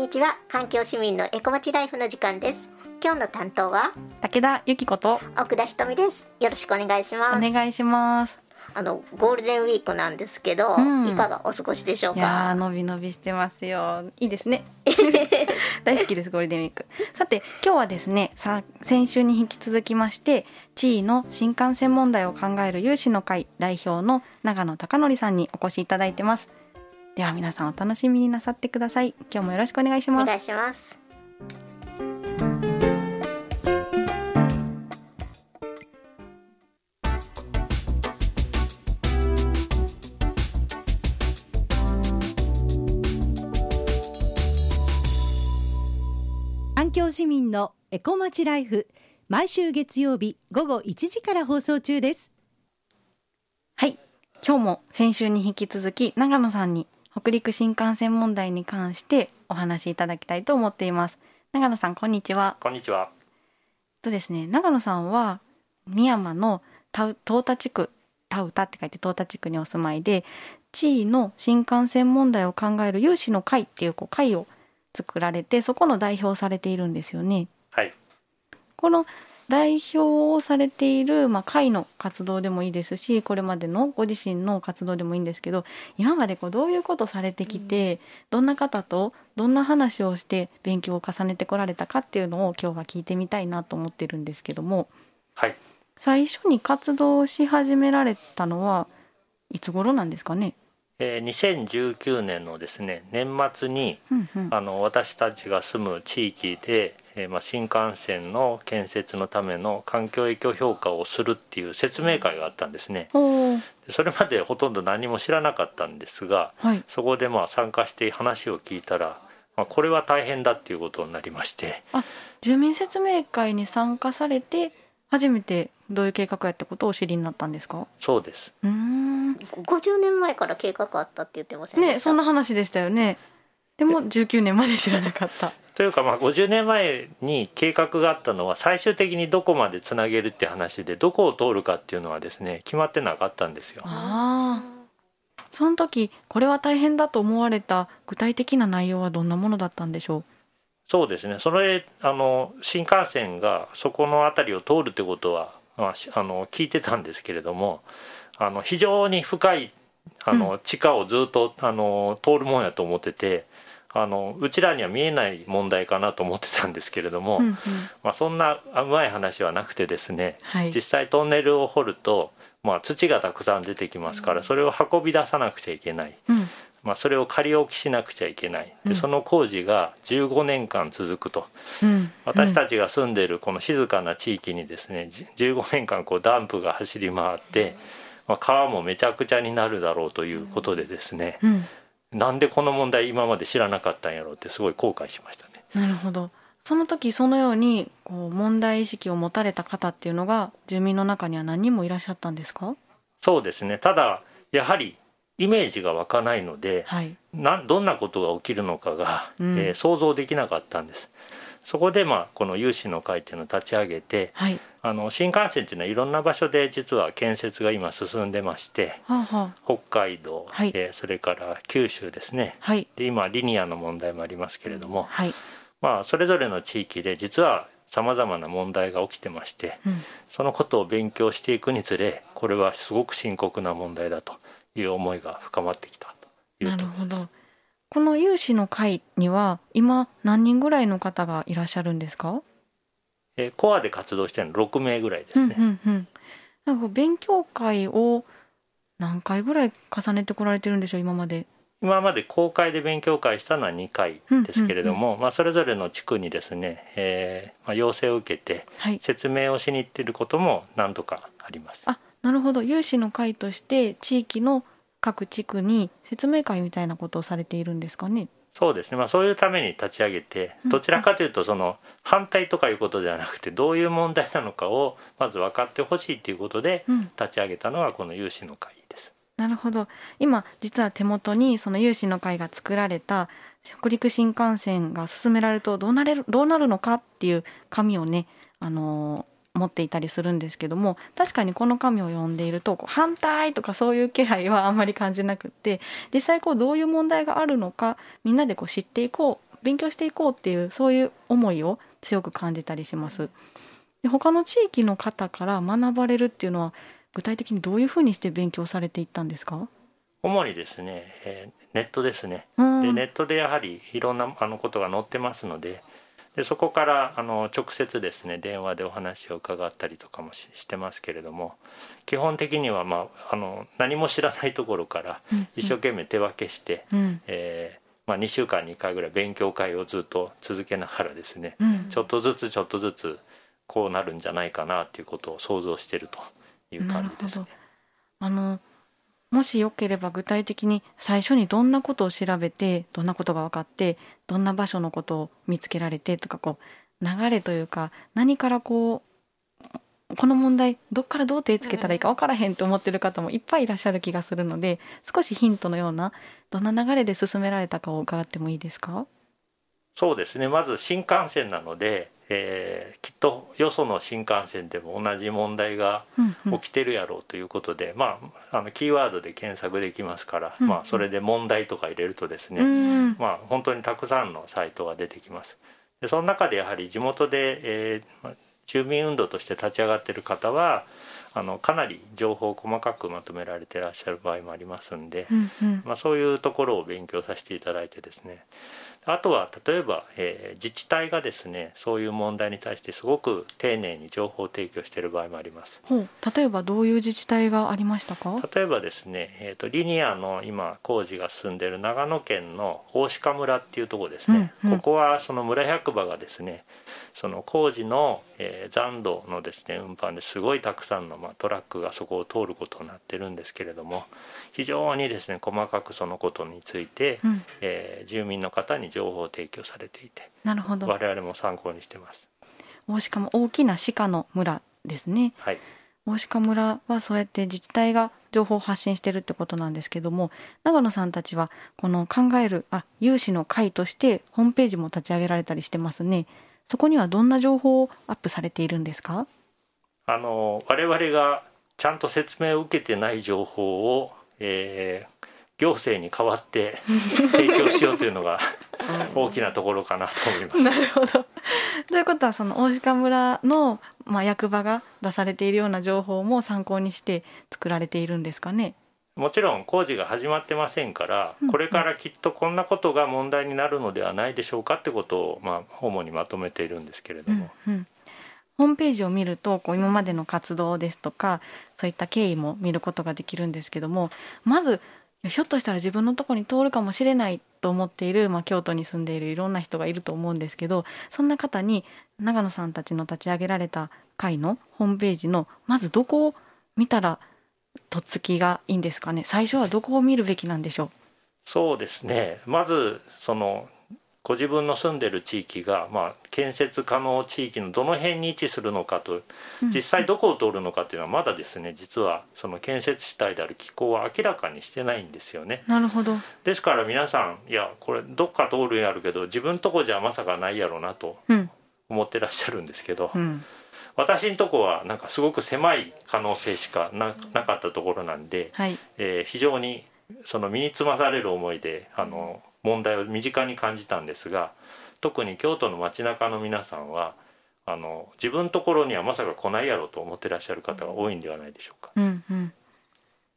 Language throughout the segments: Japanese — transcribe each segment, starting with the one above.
にちは。環境市民のエコまちライフの時間です。今日の担当は？武田由紀子と奥田ひとみです。よろしくお願いします。お願いします。あのゴールデンウィークなんですけど、うん。いかがお過ごしでしょういやーか伸び伸びしてますよ。いいですね。大好きですゴールデンウィーク。さて今日はですねさ先週に引き続きまして地位の新幹線問題を考える有志の会代表の長野貴則さんにお越しいただいてますでは皆さんお楽しみになさってください。今日もよろしくお願いしお願いますします。環境市民のエコまちライフ。毎週月曜日午後1時から放送中です。はい。今日も先週に引き続き長野さんに北陸新幹線問題に関してお話しいただきたいと思っています長野さんこんにちはこんにちは。とですね長野さんは深山の田田地区田歌って書いて東田地区にお住まいで地位の新幹線問題を考える有志の会っていうこう会を作られてそこの代表をされているんですよね。はい。この代表をされている、まあ、会の活動でもいいですしこれまでのご自身の活動でもいいんですけど今までこうどういうことされてきて、どんな方とどんな話をして勉強を重ねてこられたかっていうのを今日は聞いてみたいなと思ってるんですけどもはい。最初に活動し始められたのはいつ頃なんですかね、えー2019年のですね年末にうんうん、あの私たちが住む地域で、えーまあ、新幹線の建設のための環境影響評価をするっていう説明会があったんですね。それまでほとんど何も知らなかったんですがはい。そこでまあ参加して話を聞いたら、まあ、これは大変だっていうことになりまして。あ住民説明会に参加されて初めてどういう計画やってことをお知りになったんですか？そうです。うーん。50年前から計画あったって言ってませんでした？ねそんな話でしたよね。でも19年まで知らなかったというかまあ50年前に計画があったのは最終的にどこまでつなげるって話でどこを通るかっていうのはですね決まってなかったんですよ。ああその時これは大変だと思われた具体的な内容はどんなものだったんでしょう？そうですね。それあの新幹線がそこの辺りを通るってことは、まあ、しあの聞いてたんですけれどもあの非常に深いあの、地下をずっとあの通るもんやと思っててあのうちらには見えない問題かなと思ってたんですけれども、うんうん。まあ、そんなうまい話はなくてですねはい。実際トンネルを掘ると、まあ、土がたくさん出てきますからそれを運び出さなくちゃいけない、うん。まあ、それを仮置きしなくちゃいけない。うん。でその工事が15年間続くと。うん。私たちが住んでいるこの静かな地域にですねじ15年間こうダンプが走り回って、まあ、川もめちゃくちゃになるだろうということでですねうんなんでこの問題今まで知らなかったんやろうってすごい後悔しましたね。なるほど。その時そのようにこう問題意識を持たれた方っていうのが住民の中には何人もいらっしゃったんですか？そうですね。ただやはりイメージが湧かないのではい。なんどんなことが起きるのかが、うん。えー想像できなかったんですそこで、まあ、この有志の会っていうのを立ち上げてはい。あの新幹線っていうのはいろんな場所で実は建設が今進んでましてはあはあ。北海道、はい。えーそれから九州ですね。はい。で今リニアの問題もありますけれども、はい。まあ、それぞれの地域で実はさまざまな問題が起きてましてうん。そのことを勉強していくにつれこれはすごく深刻な問題だという思いが深まってきたというなところです。この有志の会には今何人ぐらいの方がいらっしゃるんですか？えーコアで活動しているの6名ぐらいですね。うんうんうん、なんか勉強会を何回ぐらい重ねてこられてるんでしょう？今まで。今まで公開で勉強会したのは2回ですけれども、まあ、それぞれの地区にですね、えーまあ、要請を受けてはい。説明をしに行っていることも何度かあります。あなるほど。有志の会として地域の各地区に説明会みたいなことをされているんですかね？そうですね、まあ、そういうために立ち上げてうん。どちらかというとその反対とかいうことではなくてどういう問題なのかをまず分かってほしいということでうん。立ち上げたのがこの有志の会です。なるほど。今実は手元にその有志の会が作られた北陸新幹線が進められるとどうなれるどうなるのかっていう紙をね、あのー持っていたりするんですけども確かにこの紙を読んでいると反対とかそういう気配はあんまり感じなくって実際こうどういう問題があるのかみんなでこう知っていこう勉強していこうっていうそういう思いを強く感じたりします。で他の地域の方から学ばれるっていうのは具体的にどういうふうにして勉強されていったんですか？主にですね、えーネットですね。うんでネットでやはりいろんなあのことが載ってますのででそこからあの直接ですね電話でお話を伺ったりとかもししてますけれども基本的には、まあ、あの何も知らないところから一生懸命手分けして、うん。えーまあ、2週間に1回ぐらい勉強会をずっと続けながらですねうん。ちょっとずつちょっとずつこうなるんじゃないかなっていうことを想像してるという感じですね。なる。あのもしよければ具体的に最初にどんなことを調べてどんなことが分かってどんな場所のことを見つけられてとかこう流れというか何からこうこの問題どっからどう手つけたらいいか分からへんと思ってる方もいっぱいいらっしゃる気がするので少しヒントのようなどんな流れで進められたかを伺ってもいいですか？そうですね。まず新幹線なので、えーとよその新幹線でも同じ問題がうんうん。起きてるやろうということで、まああのキーワードで検索できますから、うんまあ、それで問題とか入れるとですね、うん。まあ、本当にたくさんのサイトが出てきます。でその中でやはり地元で、えーまあ住民運動として立ち上がっている方はあのかなり情報を細かくまとめられてらっしゃる場合もありますんで、うんうん。まあ、そういうところを勉強させていただいてですねあとは例えば、えー自治体がですねそういう問題に対してすごく丁寧に情報提供している場合もあります。例えばどういう自治体がありましたか？例えばですね、えー、とリニアの今工事が進んでいる長野県の大鹿村っていうところですね、うんうん。ここはその村役場がですねその工事の、えー残土のですね運搬ですごいたくさんの、まあ、トラックがそこを通ることになってるんですけれども非常にですね細かくそのことについて、うん。えー住民の方に情報を提供されていてなるほど。我々も参考にしてます。大鹿も大きな鹿の村ですね。はい。大鹿村はそうやって自治体が情報を発信してるってことなんですけども長野さんたちはこの考えるあ有志の会としてホームページも立ち上げられたりしてますね。そこにはどんな情報をアップされているんですか？あの我々がちゃんと説明を受けてない情報を、えー行政に代わって提供しようというのが 大きなところかなと思います。なるほど。ということはその大鹿村の、まあ、役場が出されているような情報も参考にして作られているんですかね？もちろん工事が始まってませんからうん。これからきっとこんなことが問題になるのではないでしょうかってことを、まあ、主にまとめているんですけれども、うんうん。ホームページを見るとこう今までの活動ですとかそういった経緯も見ることができるんですけどもまずひょっとしたら自分のとこに通るかもしれないと思っている、まあ、京都に住んでいるいろんな人がいると思うんですけどそんな方に長野さんたちの立ち上げられた会のホームページのまずどこを見たらとっつきがいいんですかね？最初はどこを見るべきなんでしょう？そうですね。まずそのご自分の住んでる地域が、まあ、建設可能地域のどの辺に位置するのかとうん。実際どこを通るのかっていうのはまだですね実はその建設主体である機構は明らかにしてないんですよね。なるほど。ですから皆さんいやこれどっか通るんやるけど自分とこじゃまさかないやろうなとうん。思ってらっしゃるんですけど、うん。私んとこはなんかすごく狭い可能性しかななかったところなんで、はい。えー非常にその身につまされる思いであの問題を身近に感じたんですが特に京都の街中の皆さんはあの自分のところにはまさか来ないやろうと思ってらっしゃる方が多いんではないでしょうか。うんうん、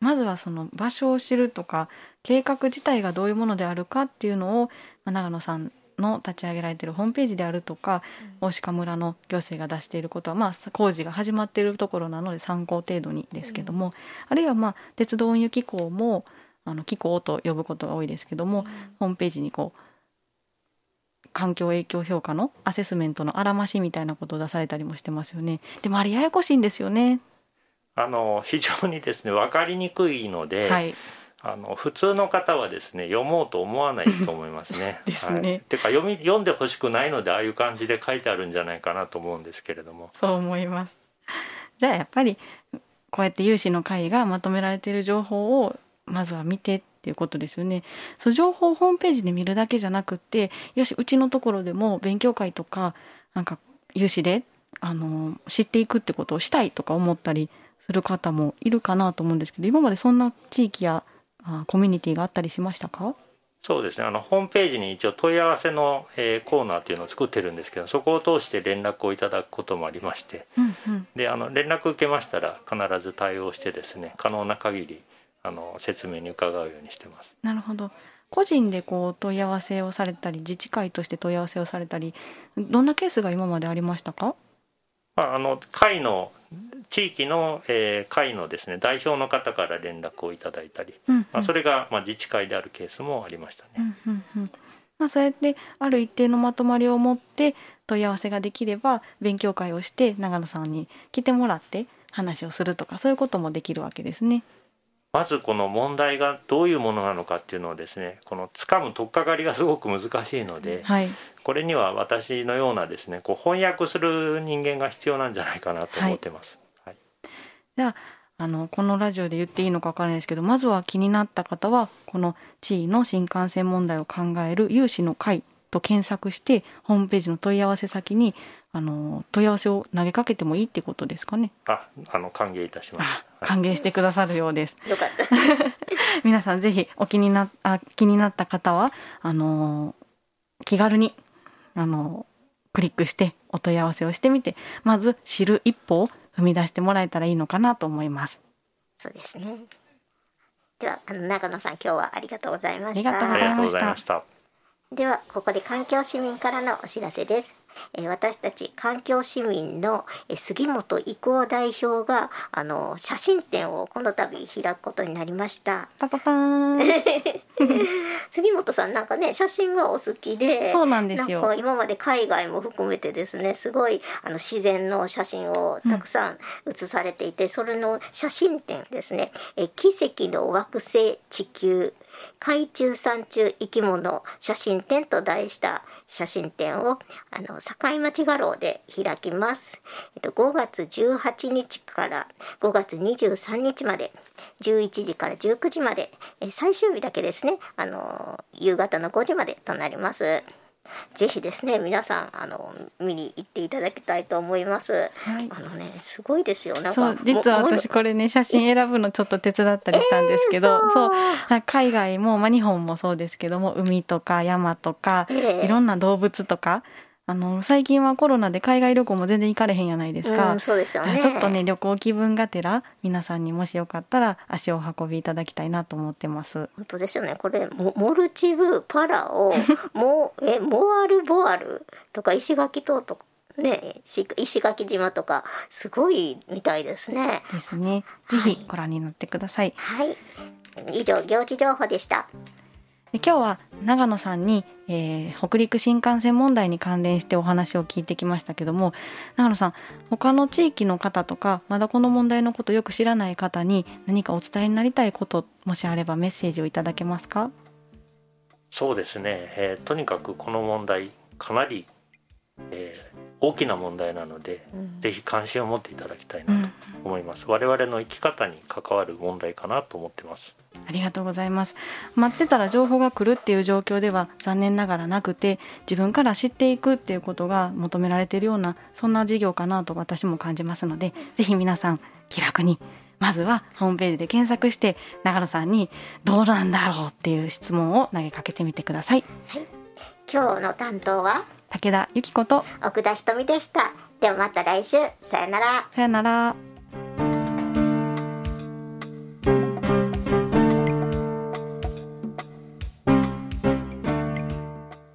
まずはその場所を知るとか計画自体がどういうものであるかっていうのを、まあ、長野さんの立ち上げられているホームページであるとか、大鹿村の行政が出していることは、まあ、工事が始まっているところなので参考程度にですけども、あるいは、まあ、鉄道運輸機構もあの機構と呼ぶことが多いですけども、ホームページにこう環境影響評価のアセスメントのあらましみたいなことを出されたりもしてますよね。でもあれややこしいんですよね。あの非常にですね分かりにくいので、はい。あの普通の方はですね読もうと思わないと思いますね。ですねはい、てか読み読んでほしくないのでああいう感じで書いてあるんじゃないかなと思うんですけれども。そう思います。じゃあやっぱりこうやって有志の会がまとめられている情報をまずは見てっていうことですよね。その情報をホームページで見るだけじゃなくってよしうちのところでも勉強会とかなんか有志であの知っていくってことをしたいとか思ったりする方もいるかなと思うんですけど今までそんな地域やあコミュニティがあったりしましたか？そうですね。あのホームページに一応問い合わせの、えーコーナーっていうのを作ってるんですけどそこを通して連絡をいただくこともありまして。うんうん。であの連絡受けましたら必ず対応してですね可能な限りあの説明に伺うようにしてます。なるほど。個人でこう問い合わせをされたり自治会として問い合わせをされたりどんなケースが今までありましたか？まあ、あの会の地域の、えー会のですね代表の方から連絡をいただいたり、うんうん。まあ、それが、まあ、自治会であるケースもありましたね、うんうんうん。まあ、そうやってある一定のまとまりを持って問い合わせができれば勉強会をして長野さんに来てもらって話をするとかそういうこともできるわけですね。まずこの問題がどういうものなのかっていうのをですねこの掴む取っかかりがすごく難しいのではい、これには私のようなですねこう翻訳する人間が必要なんじゃないかなと思ってます、はい。じゃああのこのラジオで言っていいのかわからないですけどまずは気になった方はこの地位の新幹線問題を考える有志の会と検索してホームページの問い合わせ先にあの問い合わせを投げかけてもいいってことですかね。ああの歓迎いたします、はい歓迎してくださるようです。よかった 皆さんぜひお気になあ気になった方はあのー気軽にあのークリックしてお問い合わせをしてみてまず知る一歩を踏み出してもらえたらいいのかなと思います。そうですねではあの長野さん今日はありがとうございましたありがとうございましたありがとうございましたではここで環境市民からのお知らせです。えー私たち環境市民のえー杉本郁夫代表があの写真展をこの度開くことになりました。パパパーン。杉本さんなんかね写真がお好きでそうなんですよ。なんか今まで海外も含めてですねすごいあの自然の写真をたくさん写されていて、それの写真展ですね「え奇跡の惑星地球海中山中生き物写真展」と題した写真展をあの境町画廊で開きます、えっと、5月18日から5月23日まで11時から19時までえ最終日だけですね。あの夕方の5時までとなります。ぜひですね皆さんあの見に行っていただきたいと思います、い。あのねすごいですよ。なんかそう実は私これね写真選ぶのちょっと手伝ったりしたんですけど、えーそう海外も、まあ、日本もそうですけども海とか山とか、ええ。いろんな動物とかあの最近はコロナで海外旅行も全然行かれへんやないですか、うん、そうですよねちょっとね旅行気分がてら皆さんにもしよかったら足をお運びいただきたいなと思ってます。本当ですよねこれモモルチブパラオモ えモアルボアルとか石垣島とかね石石垣島とかすごいみたいですねですね。ぜひご覧になってください。はい以上行事情報でしたで今日は長野さんに、えー北陸新幹線問題に関連してお話を聞いてきましたけども長野さん他の地域の方とかまだこの問題のことよく知らない方に何かお伝えになりたいこともしあればメッセージをいただけますか？そうですね、えーとにかくこの問題かなり、えー大きな問題なので、ぜひ関心を持っていただきたいなと思います、我々の生き方に関わる問題かなと思ってます。ありがとうございます。待ってたら情報が来るっていう状況では残念ながらなくて自分から知っていくっていうことが求められているようなそんな事業かなと私も感じますのでぜひ皆さん気楽にまずはホームページで検索して長野さんにどうなんだろうっていう質問を投げかけてみてください。今日の担当は？武田由紀子と奥田ひとみでした。ではまた来週。さよなら。さよなら